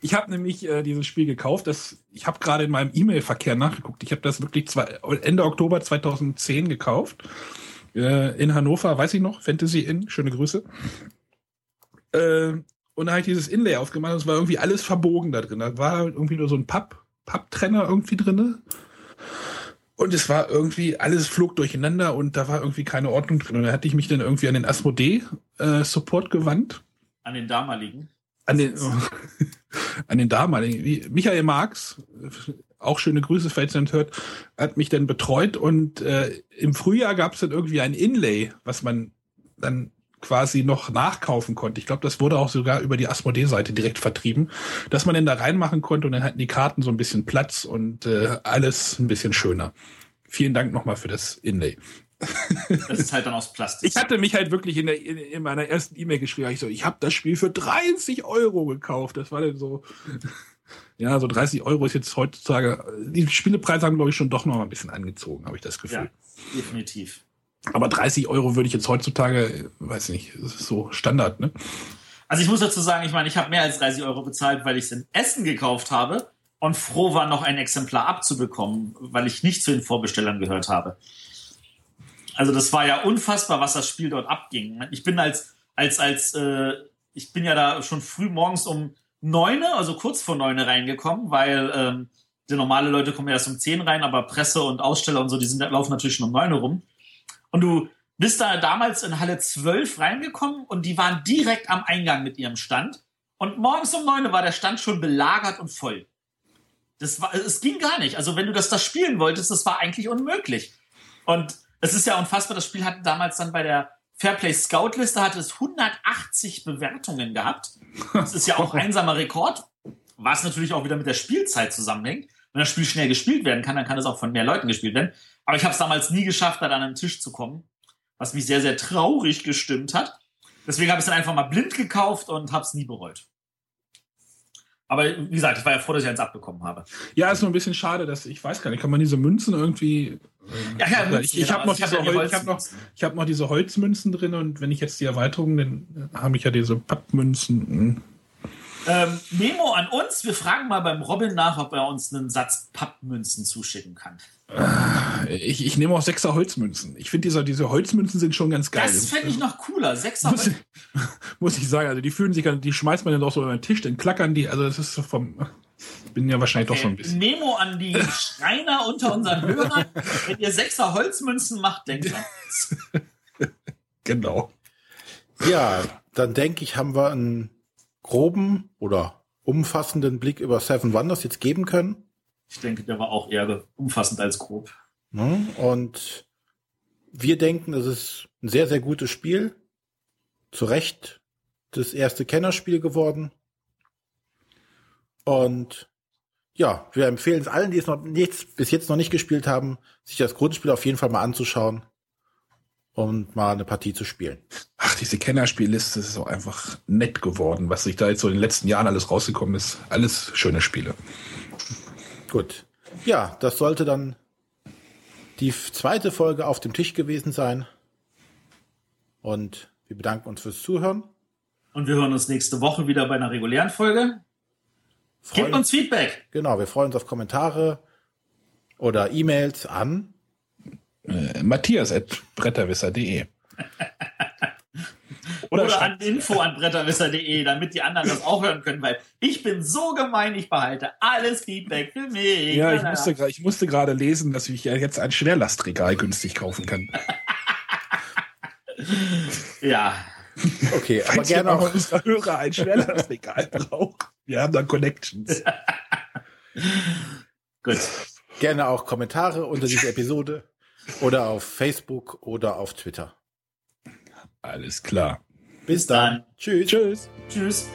Ich habe nämlich äh, dieses Spiel gekauft. Das, ich habe gerade in meinem E-Mail-Verkehr nachgeguckt. Ich habe das wirklich zwei, Ende Oktober 2010 gekauft. Äh, in Hannover, weiß ich noch, Fantasy Inn, schöne Grüße. Äh, und da habe ich dieses Inlay aufgemacht. und Es war irgendwie alles verbogen da drin. Da war irgendwie nur so ein Papp, Papptrenner irgendwie drinne. Und es war irgendwie, alles flog durcheinander und da war irgendwie keine Ordnung drin. Und da hatte ich mich dann irgendwie an den Asmodee äh, gewandt. An den damaligen. An den, an den damaligen, Michael Marx, auch schöne Grüße, falls ihr hört, hat mich dann betreut und äh, im Frühjahr gab es dann irgendwie ein Inlay, was man dann quasi noch nachkaufen konnte. Ich glaube, das wurde auch sogar über die Asmodee-Seite direkt vertrieben, dass man dann da reinmachen konnte und dann hatten die Karten so ein bisschen Platz und äh, alles ein bisschen schöner. Vielen Dank nochmal für das Inlay. Das ist halt dann aus Plastik. Ich hatte mich halt wirklich in, der, in, in meiner ersten E-Mail geschrieben, ich so, ich habe das Spiel für 30 Euro gekauft. Das war dann so, ja, so 30 Euro ist jetzt heutzutage, die Spielepreise haben, glaube ich, schon doch noch mal ein bisschen angezogen, habe ich das Gefühl. ja, definitiv. Aber 30 Euro würde ich jetzt heutzutage, weiß nicht, das ist so Standard, ne? Also ich muss dazu sagen, ich meine, ich habe mehr als 30 Euro bezahlt, weil ich es in Essen gekauft habe und froh war, noch ein Exemplar abzubekommen, weil ich nicht zu den Vorbestellern gehört habe. Also das war ja unfassbar, was das Spiel dort abging. Ich bin als, als, als, äh, ich bin ja da schon früh morgens um neune, also kurz vor neune reingekommen, weil ähm, die normale Leute kommen erst um zehn rein, aber Presse und Aussteller und so, die sind, laufen natürlich schon um neune rum. Und du bist da damals in Halle 12 reingekommen und die waren direkt am Eingang mit ihrem Stand. Und morgens um neun war der Stand schon belagert und voll. Das war, es ging gar nicht. Also wenn du das da spielen wolltest, das war eigentlich unmöglich. Und es ist ja unfassbar, das Spiel hatte damals dann bei der Fairplay Scout Liste hatte es 180 Bewertungen gehabt. Das ist ja auch einsamer Rekord, was natürlich auch wieder mit der Spielzeit zusammenhängt. Wenn das Spiel schnell gespielt werden kann, dann kann es auch von mehr Leuten gespielt werden. Aber ich habe es damals nie geschafft, da an einen Tisch zu kommen, was mich sehr, sehr traurig gestimmt hat. Deswegen habe ich es dann einfach mal blind gekauft und habe es nie bereut. Aber wie gesagt, ich war ja froh, dass ich eins abbekommen habe. Ja, ist nur ein bisschen schade, dass ich weiß gar nicht, kann man diese Münzen irgendwie. Ja, ja, Münzen, ich ich habe noch, Also diese ich hab noch, ich hab noch diese Holzmünzen drin und wenn ich jetzt die Erweiterung, dann habe ich ja diese Pappmünzen. Hm. Ähm, Memo an uns. Wir fragen mal beim Robin nach, ob er uns einen Satz Pappmünzen zuschicken kann. Ich, ich nehme auch sechser Holzmünzen. Ich finde diese, diese Holzmünzen sind schon ganz geil. Das fände ich noch cooler. Sechser muss, muss ich sagen, also die fühlen sich, die schmeißt man dann auch so über den Tisch, dann klackern die, also das ist so vom, ich bin ja wahrscheinlich doch so ein bisschen. Memo an die Schreiner unter unseren Hörern. Wenn ihr Sechser Holzmünzen macht, denkt an uns. Genau. Ja, dann denke ich, haben wir einen groben oder umfassenden Blick über Seven Wonders jetzt geben können. Ich denke, der war auch eher umfassend als grob. Ne? Und wir denken, es ist ein sehr, sehr gutes Spiel. Zu Recht das erste Kennerspiel geworden. Und ja, wir empfehlen es allen, die es noch nicht, bis jetzt noch nicht gespielt haben, sich das Grundspiel auf jeden Fall mal anzuschauen und mal eine Partie zu spielen. Ach, diese Kennerspielliste ist auch einfach nett geworden, was sich da jetzt so in den letzten Jahren alles rausgekommen ist. Alles schöne Spiele. Gut. Ja, das sollte dann die zweite Folge auf dem Tisch gewesen sein. Und wir bedanken uns fürs Zuhören. Und wir hören uns nächste Woche wieder bei einer regulären Folge. Gebt Freuen- uns Feedback. Genau, wir freuen uns auf Kommentare oder E-Mails an. Äh, Matthias at bretterwisser.de. Oder Oder, an info an bretterwisser.de, damit die anderen das auch hören können, weil ich bin so gemein, ich behalte alles Feedback für mich. Ja, ich musste, ich musste gerade lesen, dass ich ja jetzt ein Schwerlastregal günstig kaufen kann. Ja, Okay, aber Falls gerne auch, unserer Hörer ein Schwerlastregal braucht. Wir haben da Connections. gut. gerne auch Kommentare unter dieser Episode oder auf Facebook oder auf Twitter. Alles klar. Bis dann. Tschüss. Tschüss. Tschüss.